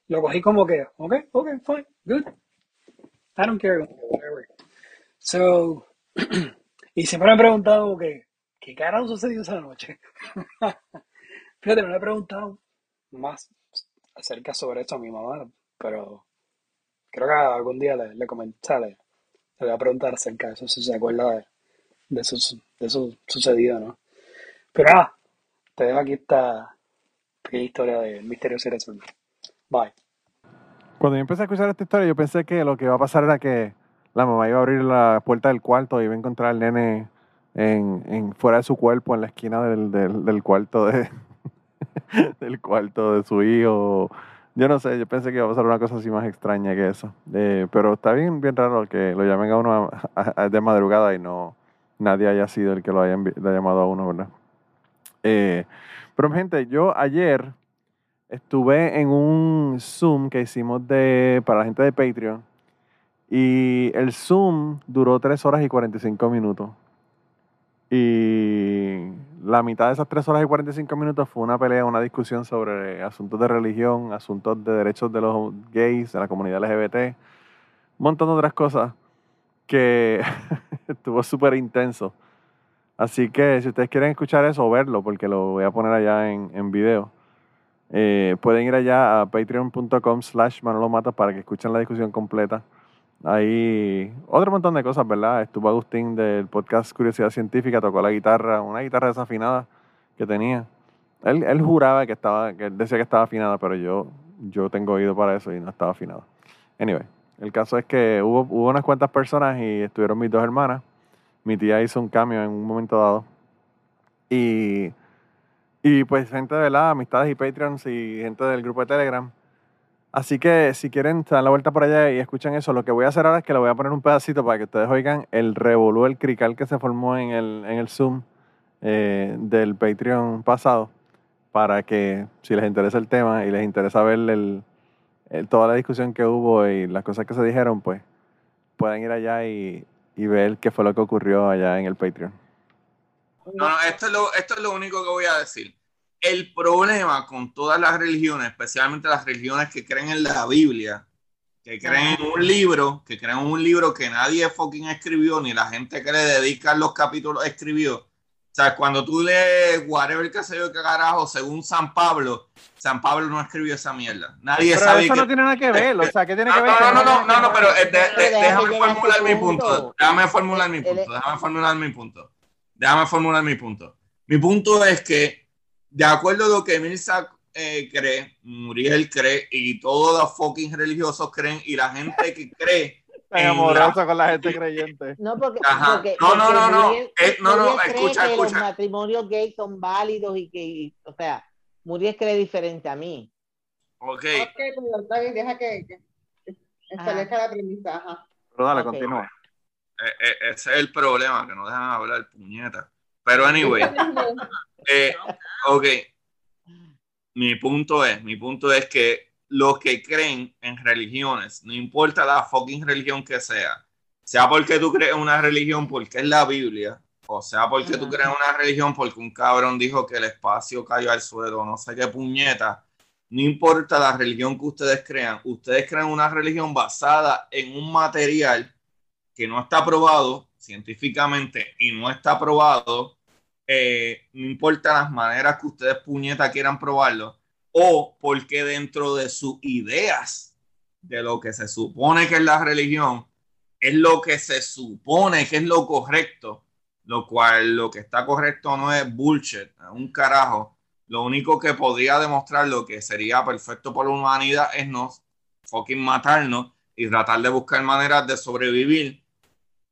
lo cogí como que, ok, ok, fine, good. I don't care, whatever. So, [clears throat] y siempre me he preguntado ¿qué carajo sucedió esa noche? [laughs] Fíjate, no le he preguntado más acerca sobre esto a mi mamá, pero creo que algún día le, le comenté, le, voy a preguntar acerca de eso, si se acuerda de, de, de eso sucedido, ¿no? Pero nada, te dejo aquí esta pequeña historia de Misterio Cerebro. Bye. Cuando yo empecé a escuchar esta historia, yo pensé que lo que iba a pasar era que la mamá iba a abrir la puerta del cuarto y iba a encontrar al nene en, en fuera de su cuerpo, en la esquina del, del, del cuarto de [laughs] del cuarto de su hijo. Yo no sé, yo pensé que iba a pasar una cosa así más extraña que eso. Eh, pero está bien, bien raro que lo llamen a uno de madrugada y no nadie haya sido el que lo haya, llamado a uno, ¿verdad? Eh, pero gente, yo ayer estuve en un Zoom que hicimos de, para la gente de Patreon y el Zoom duró 3 horas y 45 minutos. Y la mitad de esas 3 horas y 45 minutos fue una pelea, una discusión sobre asuntos de religión, asuntos de derechos de los gays, de la comunidad LGBT, un montón de otras cosas que [laughs] estuvo súper intenso. Así que si ustedes quieren escuchar eso o verlo, porque lo voy a poner allá en, en video, eh, pueden ir allá a patreon.com slash para que escuchen la discusión completa. Hay otro montón de cosas, ¿verdad? Estuvo Agustín del podcast Curiosidad Científica, tocó la guitarra, una guitarra desafinada que tenía. Él, él juraba que estaba, que él decía que estaba afinada, pero yo, yo tengo oído para eso y no estaba afinada. Anyway, el caso es que hubo, hubo unas cuantas personas y estuvieron mis dos hermanas. Mi tía hizo un cambio en un momento dado. Y y pues gente la amistades y Patreons y gente del grupo de Telegram. Así que si quieren dar la vuelta por allá y escuchan eso, lo que voy a hacer ahora es que le voy a poner un pedacito para que ustedes oigan el revolú, el crical que se formó en el, en el Zoom eh, del Patreon pasado, para que si les interesa el tema y les interesa ver el, toda la discusión que hubo y las cosas que se dijeron, pues puedan ir allá y, y ver qué fue lo que ocurrió allá en el Patreon. No, no, esto es, lo, esto es lo único que voy a decir. El problema con todas las religiones, especialmente las religiones que creen en la Biblia, que creen en un libro, que creen en un libro que nadie fucking escribió, ni la gente que le dedica los capítulos escribió. O sea, cuando tú lees whatever que se yo que carajo, según San Pablo, San Pablo no escribió esa mierda. Nadie pero sabe eso no tiene nada que ver, o sea, ¿qué tiene que ver? No, no, no, no, no, pero eh, déjame formular mi punto. Déjame formular mi punto. Déjame formular mi punto déjame formular mi punto. Mi punto es que de acuerdo a lo que Mirza eh, cree, Muriel cree y todos los fucking religiosos creen y la gente que cree. [laughs] Amoroso con la gente creyente. No, porque, No, no, porque no, no. Muriel- Eh, no, no, Muriel cree escucha, que escucha. los matrimonios gays son válidos y que, y- o sea, Muriel cree diferente a mí. Ok, Ok, pero está bien, deja que, que establezca la premisa. ajá. Pero dale, continúa. eh, eh, ese es el problema, que no dejan hablar, puñeta. Pero anyway, [laughs] eh, ok. Mi punto es, mi punto es que los que creen en religiones, no importa la fucking religión que sea, sea porque tú crees una religión porque es la Biblia, o sea porque tú crees una religión porque un cabrón dijo que el espacio cayó al suelo, no sé qué puñeta, no importa la religión que ustedes crean, ustedes crean una religión basada en un material que no está probado científicamente y no está probado, eh, no importa las maneras que ustedes puñeta quieran probarlo, o porque dentro de sus ideas de lo que se supone que es la religión, es lo que se supone que es lo correcto, lo cual lo que está correcto no es bullshit, es un carajo. Lo único que podría demostrar lo que sería perfecto por la humanidad es no fucking matarnos y tratar de buscar maneras de sobrevivir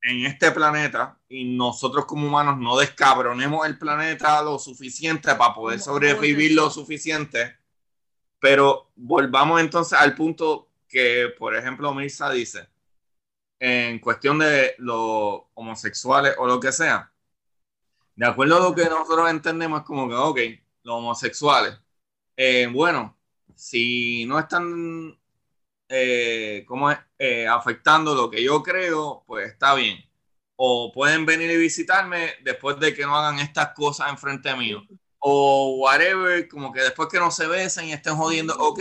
en este planeta y nosotros como humanos no descabronemos el planeta lo suficiente para poder sobrevivir lo suficiente. Pero volvamos entonces al punto que, por ejemplo, Mirza dice, en cuestión de los homosexuales o lo que sea, de acuerdo a lo que nosotros entendemos, es como que, ok, los homosexuales, eh, bueno, si no están, eh, ¿cómo es? Eh, afectando lo que yo creo, pues está bien. O pueden venir y visitarme después de que no hagan estas cosas enfrente mío. O whatever, como que después que no se besen y estén jodiendo, ok.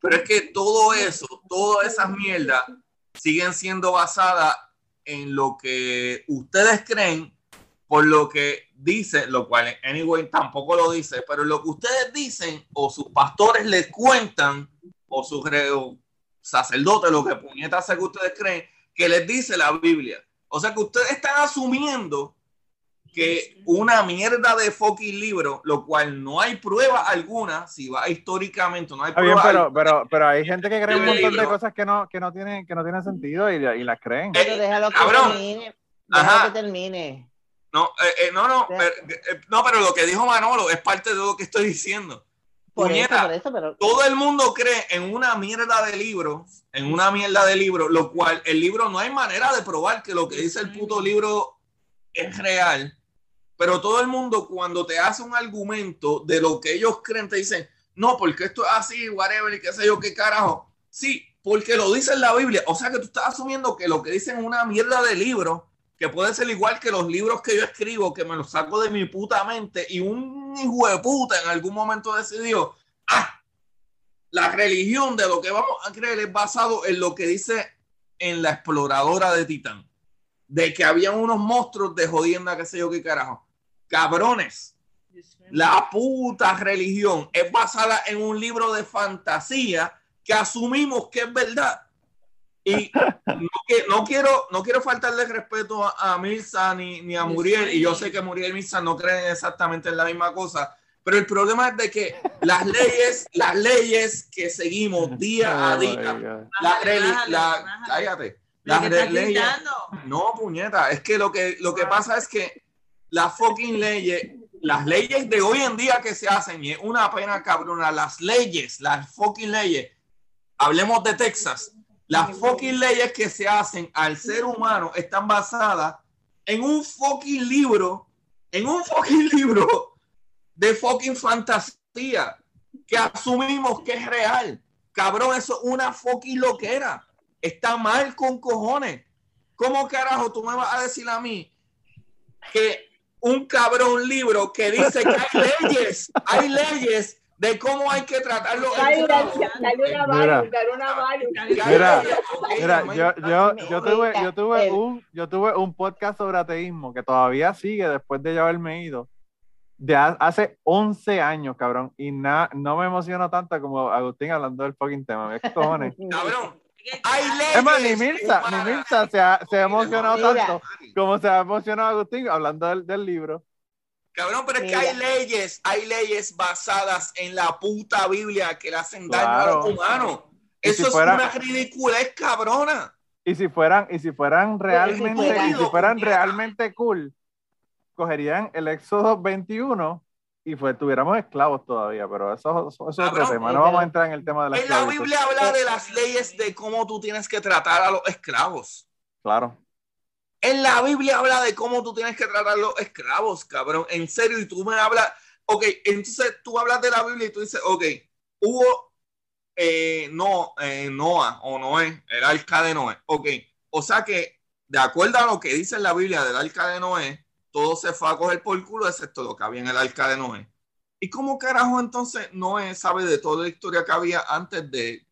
Pero es que todo eso, todas esas mierdas siguen siendo basadas en lo que ustedes creen por lo que dice, lo cual anyway tampoco lo dice, pero lo que ustedes dicen o sus pastores les cuentan o sus sacerdotes, lo que puñeta sea que ustedes creen, que les dice la Biblia. O sea que ustedes están asumiendo que una mierda de fucking libro, lo cual no hay prueba alguna, si va históricamente, no hay Está bien, prueba pero, pero, pero hay gente que cree un montón de cosas que no, que no tienen, que no tienen sentido y, y las creen. Eh, Pero déjalo que cabrón. termine. Ajá. Déjalo que termine. No, eh, eh, no, no, pero, eh, no, pero lo que dijo Manolo es parte de lo que estoy diciendo. Por Puñeta, eso, por eso, pero. Todo el mundo cree en una mierda de libro, en una mierda de libro, lo cual el libro no hay manera de probar que lo que dice el puto libro es real. Pero todo el mundo cuando te hace un argumento de lo que ellos creen, te dicen, no, porque esto es así, whatever, y qué sé yo, qué carajo. Sí, porque lo dice en la Biblia. O sea que tú estás asumiendo que lo que dicen es una mierda de libro, que puede ser igual que los libros que yo escribo, que me los saco de mi puta mente, y un hijo de puta en algún momento decidió, ah, la religión de lo que vamos a creer es basado en lo que dice en la exploradora de Titán, de que había unos monstruos de jodienda, qué sé yo qué carajo. Cabrones, la puta religión es basada en un libro de fantasía que asumimos que es verdad. Y no, que- no quiero, no quiero faltarle respeto a, a Mirza ni, ni a Muriel, y yo sé. que Muriel y Mirza no creen exactamente en la misma cosa, pero el problema es de que las leyes, las leyes que seguimos [laughs] día a Oh día, la, la- bájale. cállate, las leyes, no, puñeta, es que lo que, lo que pasa es que las fucking leyes, las leyes de hoy en día que se hacen, y es una pena cabrona, las leyes, las fucking leyes, hablemos de Texas, las fucking leyes que se hacen al ser humano están basadas en un fucking libro, en un fucking [laughs] libro de fucking fantasía que asumimos que es real. Cabrón, eso es una fucking loquera. Está mal con cojones. ¿Cómo carajo tú me vas a decir a mí que un cabrón libro que dice que hay leyes, hay leyes de cómo hay que tratarlo? Dale, dale, que dale una Mira. Mario, dale una Mira. Mira, yo, yo, yo tuve, yo tuve un, yo tuve un podcast sobre ateísmo que todavía sigue después de yo haberme ido. De ha- hace 11 años, cabrón. Y na- no me emociono tanto como Agustín hablando del fucking tema. ¿Qué cojones? [laughs] Cabrón, hay leyes. Es más, ni Mirza, ni Mirza se ha, se ha emocionado tanto como se ha emocionado Agustín hablando del, del libro. Cabrón, pero es que Mira. hay leyes, hay leyes basadas en la puta Biblia que le hacen daño Claro. a los humanos. Eso si es fuera- una ridiculez, cabrona. Y si fueran, y si fueran realmente, y si fueran realmente cool, cogerían el Éxodo 21 y pues tuviéramos esclavos todavía, pero eso, eso- eso es otro tema. No vamos a entrar en el tema de la En la esclavitud. Biblia habla de las leyes de cómo tú tienes que tratar a los esclavos. Claro. En la Biblia habla de cómo tú tienes que tratar a los esclavos, cabrón. En serio, y tú me hablas. Ok, entonces tú hablas de la Biblia y tú dices, ok, hubo eh, no, eh, Noah o Noé, el arca de Noé. Ok, o sea que, de acuerdo a lo que dice en la Biblia del arca de Noé, todo se fue a coger por culo, excepto lo que había en el arca de Noé. ¿Y cómo carajo entonces Noé sabe de toda la historia que había antes de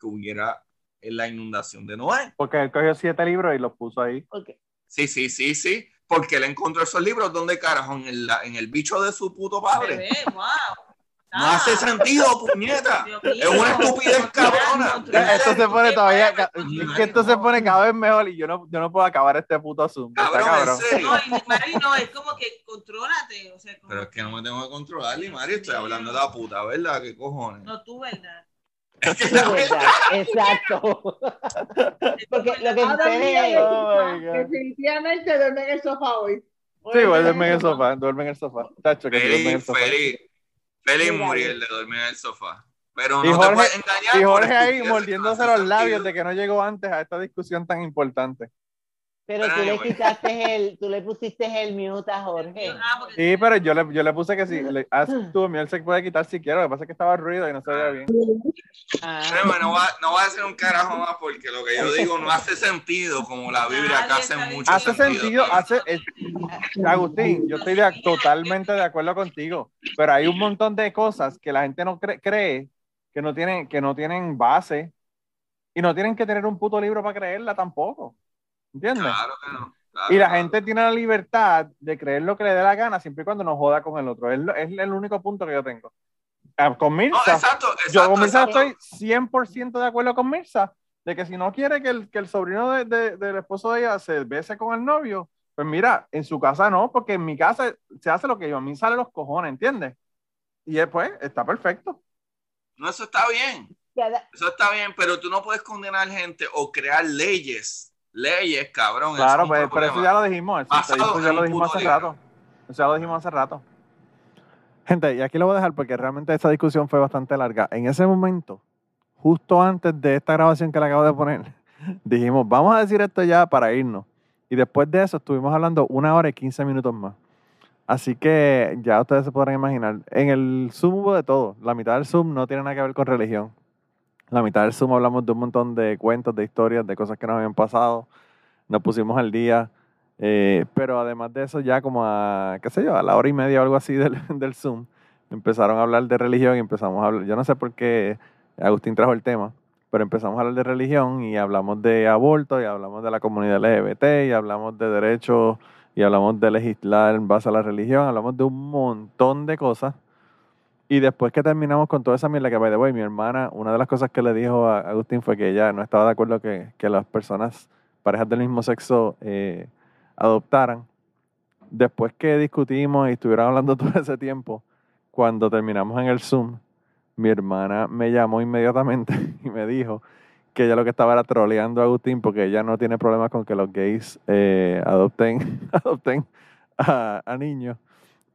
que hubiera la inundación de Noé? Porque él cogió siete libros y los puso ahí. Ok. Sí, sí, sí, sí. Porque él encontró esos libros donde carajo, en el, en el bicho de su puto padre. Bebé, wow. No hace sentido, puñeta. [laughs] Es una estupidez cabrona. Esto se pone todavía, que esto se pone cada vez mejor y yo no, yo no puedo acabar este puto Zoom. Está Cabrón, cabrón. en serio. No, y Mari, no, es como que contrólate. O sea, como Pero es que no me tengo que controlar, Limari. Estoy hablando de la puta, ¿verdad? ¿Qué cojones? No, tú, ¿verdad? Es que Es la verdad, exacto. [laughs] Porque lo que sucede Oh. Definitivamente duerme en el sofá hoy. Sí, duerme en el sofá, duerme en el sofá. Tacho, que sí, duerme en el Feliz, sofá. feliz. Feliz de dormir en el sofá. Pero Y no te Jorge- puedes engañar. Y Jorge ahí mordiéndose los labios de que no llegó antes a esta discusión tan importante. Pero tú le quitaste el, tú le pusiste el mute a Jorge. Ah, Sí, pero yo le, yo le puse que sí. Le, haz tú, él se puede quitar si quiere. Lo que pasa es que estaba ruido y no se veía bien. Ah, Pero no va, no va a hacer un carajo más porque lo que yo digo no hace sentido como la Biblia que hace mucho Hace sentido, hace. es- Agustín, yo estoy de- totalmente de acuerdo contigo. Pero hay un montón de cosas que la gente no cree, cree que no tienen, que no tienen base y no tienen que tener un puto libro para creerla tampoco. ¿Entiendes? Claro que no. claro, Y la claro. gente tiene la libertad de creer lo que le dé la gana siempre y cuando no joda con el otro. Es, el único punto que yo tengo. Ah, Con No, Mirza, exacto, yo con Mirza exacto. estoy 100% de acuerdo con Mirza, de que si no quiere que el, que el sobrino de- de- del esposo de ella se bese con el novio, pues mira, en su casa no, porque en mi casa se hace lo que yo, a mí sale los cojones, ¿entiendes? Y después está perfecto. No, eso está bien. Eso está bien, pero tú no puedes condenar gente o crear leyes. Leyes, cabrón. Claro, es pues, pero eso ya lo dijimos, eso, ya lo dijimos hace rato. Eso ya lo dijimos hace rato. Gente, y aquí lo voy a dejar porque realmente esta discusión fue bastante larga. En ese momento, justo antes de esta grabación que le acabo de poner, [laughs] dijimos, vamos a decir esto ya para irnos. Y después de eso estuvimos hablando una hora y 15 minutos más. Así que ya ustedes se podrán imaginar. En el Zoom hubo de todo. La mitad del Zoom no tiene nada que ver con religión. La mitad del Zoom hablamos de un montón de cuentos, de historias, de cosas que nos habían pasado. Nos pusimos al día. Eh, pero además de eso, ya como a, qué sé yo, a la hora y media o algo así [laughs] del, del Zoom, empezaron a hablar de religión y empezamos a hablar. Yo no sé por qué Agustín trajo el tema, pero empezamos a hablar de religión y hablamos de aborto y hablamos de la comunidad LGBT y hablamos de derechos y hablamos de legislar en base a la religión, hablamos de un montón de cosas. Y después que terminamos con toda esa mierda que, by the way, mi hermana, una de las cosas que le dijo a Agustín fue que ella no estaba de acuerdo que, que las personas, parejas del mismo sexo, eh, adoptaran. Después que discutimos y estuvieron hablando [laughs] todo ese tiempo, cuando terminamos en el Zoom, mi hermana me llamó inmediatamente [laughs] y me dijo que ella lo que estaba era troleando a Agustín porque ella no tiene problemas con que los gays eh, adopten, [laughs] adopten a, a niños.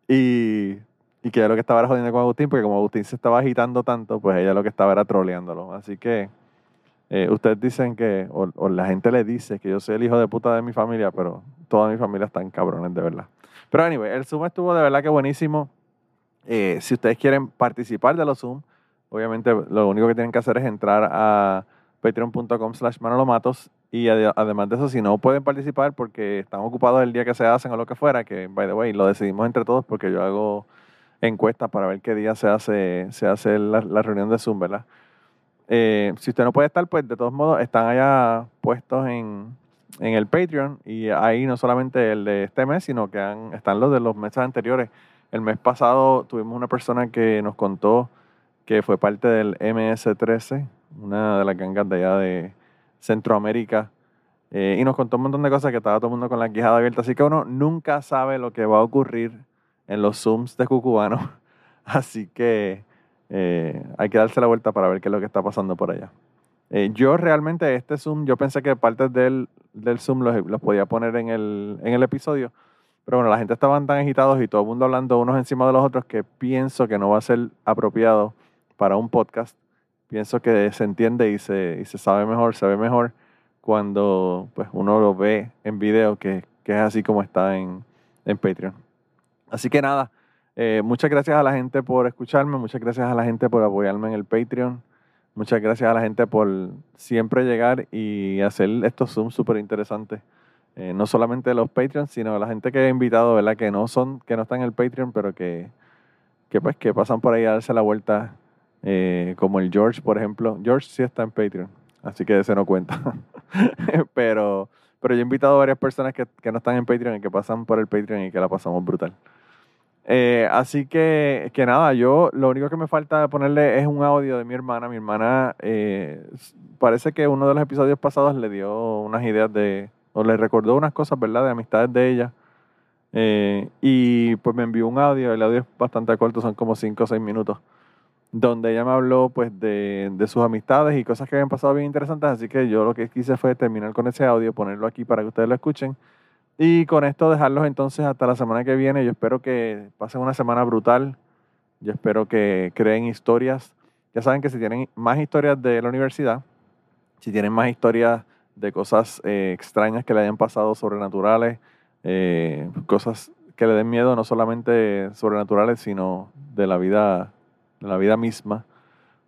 Y, y que ella lo que estaba era jodiendo con Agustín porque como Agustín se estaba agitando tanto, pues ella lo que estaba era troleándolo. Así que eh, ustedes dicen que, o, o la gente le dice que yo soy el hijo de puta de mi familia, pero toda mi familia están cabrones, de verdad. Pero anyway, el Zoom estuvo de verdad que buenísimo. Eh, si ustedes quieren participar de los Zoom, obviamente lo único que tienen que hacer es entrar a patreon.com slash manolomatos y ade- además de eso, si no pueden participar porque están ocupados el día que se hacen o lo que fuera, que by the way, lo decidimos entre todos porque yo hago encuestas para ver qué día se hace, se hace la, la reunión de Zoom, ¿verdad? Eh, si usted no puede estar, pues de todos modos están allá puestos en, en el Patreon y ahí no solamente el de este mes, sino que están los de los meses anteriores. El mes pasado tuvimos una persona que nos contó que fue parte del MS-13, una de las gangas de allá de Centroamérica, eh, y nos contó un montón de cosas que estaba todo el mundo con la quijada abierta, así que uno nunca sabe lo que va a ocurrir en los Zooms de Cucubano. [laughs] Así que eh, hay que darse la vuelta para ver qué es lo que está pasando por allá. Eh, yo realmente este Zoom, yo pensé que partes del, del Zoom los, los podía poner en el, en el episodio, pero bueno, la gente estaban tan agitados y todo el mundo hablando unos encima de los otros que pienso que no va a ser apropiado para un podcast. Pienso que se entiende y se, y se sabe mejor, se ve mejor cuando pues, uno lo ve en video, que, que es así como está en, en Patreon. Así que nada, eh, muchas gracias a la gente por escucharme, muchas gracias a la gente por apoyarme en el Patreon, muchas gracias a la gente por siempre llegar y hacer estos Zooms súper interesantes. Eh, no solamente los Patreons, sino la gente que he invitado, ¿verdad? Que no son, que no están en el Patreon, pero que, que pues que pasan por ahí a darse la vuelta, eh, como el George, por ejemplo. George sí está en Patreon, así que ese no cuenta. [laughs] pero, pero yo he invitado a varias personas que, que no están en Patreon y que pasan por el Patreon y que la pasamos brutal. Eh, así que, que nada, yo lo único que me falta ponerle es un audio de mi hermana. Mi hermana eh, parece que uno de los episodios pasados le dio unas ideas de, o le recordó unas cosas, ¿verdad? De amistades de ella. Eh, y pues me envió un audio, el audio es bastante corto, son como 5 o 6 minutos, donde ella me habló pues de, de sus amistades y cosas que habían pasado bien interesantes. Así que yo lo que quise fue terminar con ese audio, ponerlo aquí para que ustedes lo escuchen. Y con esto dejarlos entonces hasta la semana que viene. Yo espero que pasen una semana brutal. Yo espero que creen historias. Ya saben que si tienen más historias de la universidad, si tienen más historias de cosas eh, extrañas que le hayan pasado, sobrenaturales, eh, cosas que le den miedo, no solamente sobrenaturales, sino de la vida, de la vida misma,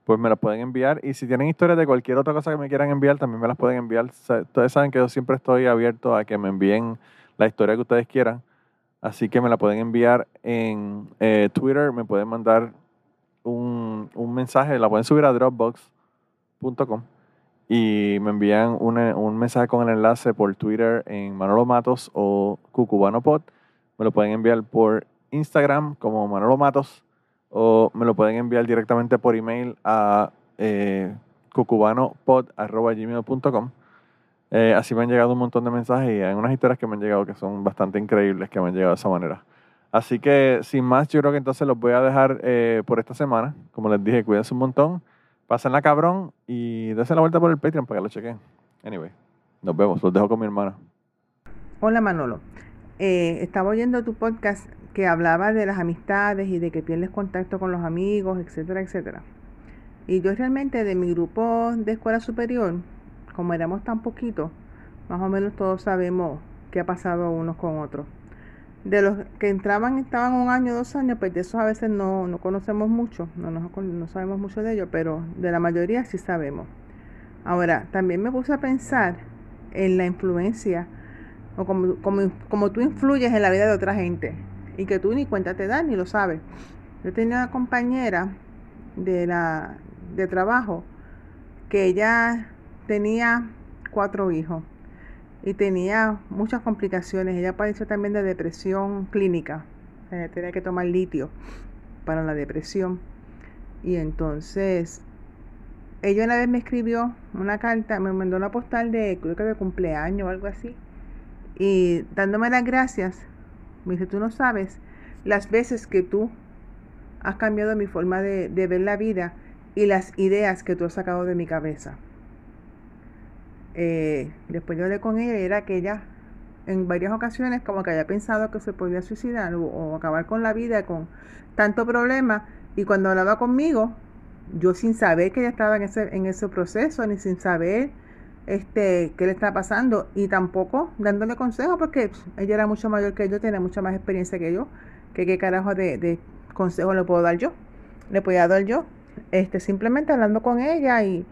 pues me las pueden enviar. Y si tienen historias de cualquier otra cosa que me quieran enviar, también me las pueden enviar. Ustedes saben que yo siempre estoy abierto a que me envíen la historia que ustedes quieran. Así que me la pueden enviar en eh, Twitter, me pueden mandar un, un mensaje, la pueden subir a dropbox.com y me envían un mensaje con el enlace por Twitter en Manolo Matos o Cucubano Pod. Me lo pueden enviar por Instagram como Manolo Matos o me lo pueden enviar directamente por email a eh, cucubanopod.gmail.com. Eh, así me han llegado un montón de mensajes y hay unas historias que me han llegado que son bastante increíbles que me han llegado de esa manera. Así que sin más, yo creo que entonces los voy a dejar eh, por esta semana. Como les dije, cuídense un montón, pásenla cabrón y dense la vuelta por el Patreon para que lo chequen. Anyway, nos vemos, los dejo con mi hermana. Hola Manolo, Eh, estaba oyendo tu podcast que hablaba de las amistades y de que pierdes contacto con los amigos, etcétera, etcétera. Y yo realmente de mi grupo de escuela superior, como éramos tan poquitos, más o menos todos sabemos qué ha pasado unos con otros. De los que entraban, estaban un año, dos años, pues de esos a veces no, no conocemos mucho, no, con- no sabemos mucho de ellos, pero de la mayoría sí sabemos. Ahora, también me puse a pensar en la influencia o como, como, como tú influyes en la vida de otra gente y que tú ni cuenta te das ni lo sabes. Yo tenía una compañera de, la, de trabajo que ella tenía cuatro hijos y tenía muchas complicaciones. Ella padeció también de depresión clínica. Eh, tenía que tomar litio para la depresión. Y entonces, ella una vez me escribió una carta, me mandó una postal de, creo que de cumpleaños o algo así. Y dándome las gracias, me dice, tú no sabes las veces que tú has cambiado mi forma de, de ver la vida y las ideas que tú has sacado de mi cabeza. Eh, después yo hablé con ella y era que ella en varias ocasiones como que había pensado que se podía suicidar o, o acabar con la vida con tanto problema y cuando hablaba conmigo yo sin saber que ella estaba en ese, en ese proceso ni sin saber este qué le estaba pasando y tampoco dándole consejos porque ella era mucho mayor que yo, tenía mucha más experiencia que yo, que qué carajo de, de consejo le puedo dar yo, le podía dar yo, este simplemente hablando con ella y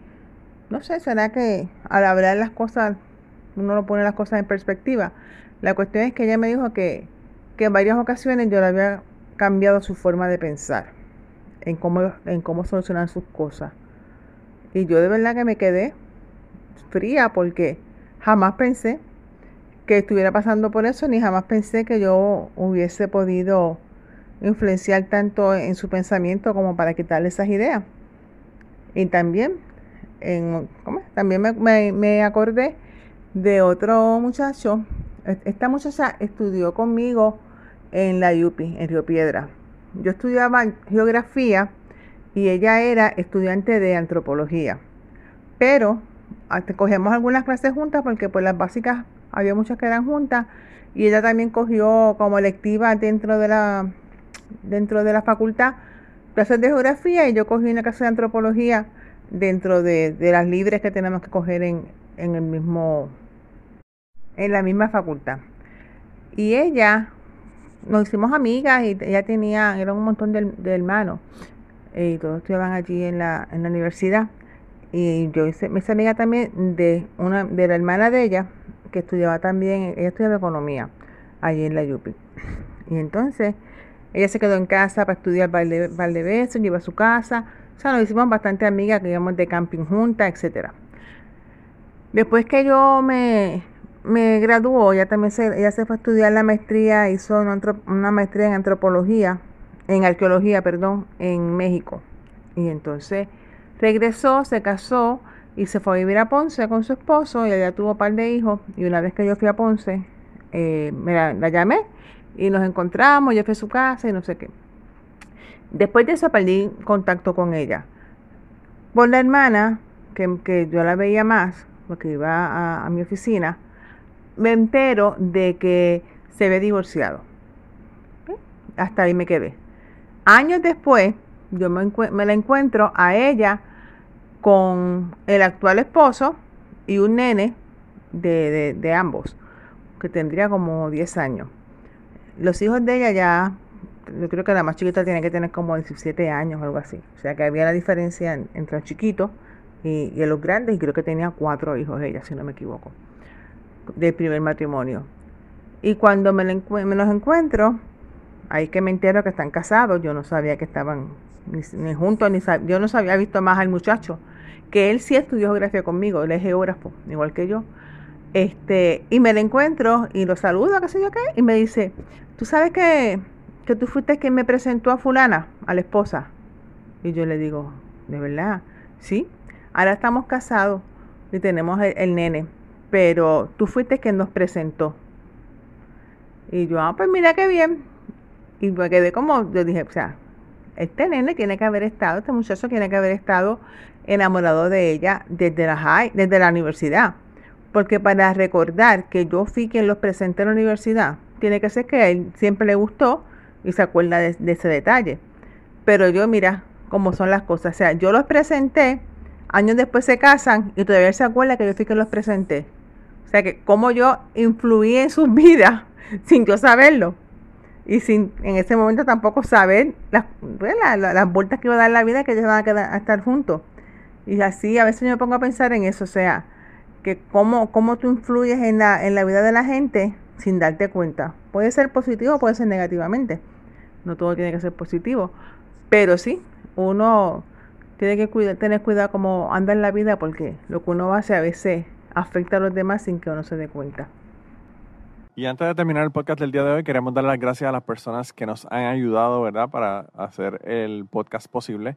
no sé, será que al hablar las cosas, uno lo pone las cosas en perspectiva. La cuestión es que ella me dijo que, que en varias ocasiones yo le había cambiado su forma de pensar, en cómo, en cómo solucionar sus cosas. Y yo de verdad que me quedé fría porque jamás pensé que estuviera pasando por eso, ni jamás pensé que yo hubiese podido influenciar tanto en su pensamiento como para quitarle esas ideas. Y también en. También me, me, me acordé de otro muchacho. Esta muchacha estudió conmigo en la UPI, en Río Piedra. Yo estudiaba geografía y ella era estudiante de antropología. Pero cogemos algunas clases juntas porque pues las básicas había muchas que eran juntas y ella también cogió como electiva dentro de la dentro de la facultad clases de geografía y yo cogí una clase de antropología dentro de, las libres que tenemos que coger en, en el mismo en la misma facultad. Y ella nos hicimos amigas y ella tenía era un montón de, de hermanos y todos estudiaban allí en la, en la universidad y yo hice, me hice amiga también de una de la hermana de ella que estudiaba también, ella estudiaba economía allí en la Yupi. Y entonces ella se quedó en casa para estudiar Valdebeso, lleva a su casa. O sea, nos hicimos bastante amigas, que íbamos de camping juntas, etcétera. Después que yo me, me graduó, ella también se, ella se fue a estudiar la maestría, hizo una, una maestría en antropología, en arqueología, perdón, en México. Y entonces regresó, se casó y se fue a vivir a Ponce con su esposo y ella tuvo un par de hijos y una vez que yo fui a Ponce eh, me la, llamé y nos encontramos, yo fui a su casa y no sé qué. Después de eso perdí contacto con ella. Por la hermana, que, yo la veía más, porque iba a, mi oficina, me entero de que se ve divorciado. Hasta ahí me quedé. Años después, yo me la encuentro a ella con el actual esposo y un nene de, ambos, que tendría como 10 años. Los hijos de ella ya, yo creo que la más chiquita tiene que tener como 17 años o algo así. O sea que había la diferencia entre los chiquitos y, los grandes, y creo que tenía cuatro hijos ella, si no me equivoco, del primer matrimonio. Y cuando me, me los encuentro, ahí que me entero que están casados, yo no sabía que estaban ni, juntos, ni yo no sabía visto más al muchacho que él sí estudió geografía conmigo, él es geógrafo, igual que yo. Este, y me lo encuentro y lo saludo, qué sé yo qué, y me dice, ¿tú sabes que, que tú fuiste quien me presentó a fulana, a la esposa? Y yo le digo, ¿de verdad? Sí, ahora estamos casados y tenemos el, nene, pero tú fuiste quien nos presentó. Y yo, ah, pues mira qué bien. Y me quedé como, yo dije, o sea, este nene tiene que haber estado, este muchacho tiene que haber estado enamorado de ella desde la high, desde la universidad. Porque para recordar que yo fui quien los presenté en la universidad, tiene que ser que a él siempre le gustó y se acuerda de, ese detalle. Pero yo, mira cómo son las cosas. O sea, yo los presenté, años después se casan y todavía se acuerda que yo fui quien los presenté. O sea, que como yo influí en sus [laughs] vidas sin yo saberlo y sin en ese momento tampoco saber las, las vueltas que iba a dar la vida que ellos van a, quedar, a estar juntos. Y así a veces yo me pongo a pensar en eso, o sea, que cómo, cómo tú influyes en la, en la vida de la gente sin darte cuenta. Puede ser positivo, puede ser negativamente. No todo tiene que ser positivo. Pero sí, uno tiene que tener cuidado cómo anda en la vida porque lo que uno hace a veces afecta a los demás sin que uno se dé cuenta. Y antes de terminar el podcast del día de hoy, queremos dar las gracias a las personas que nos han ayudado, ¿verdad?, para hacer el podcast posible.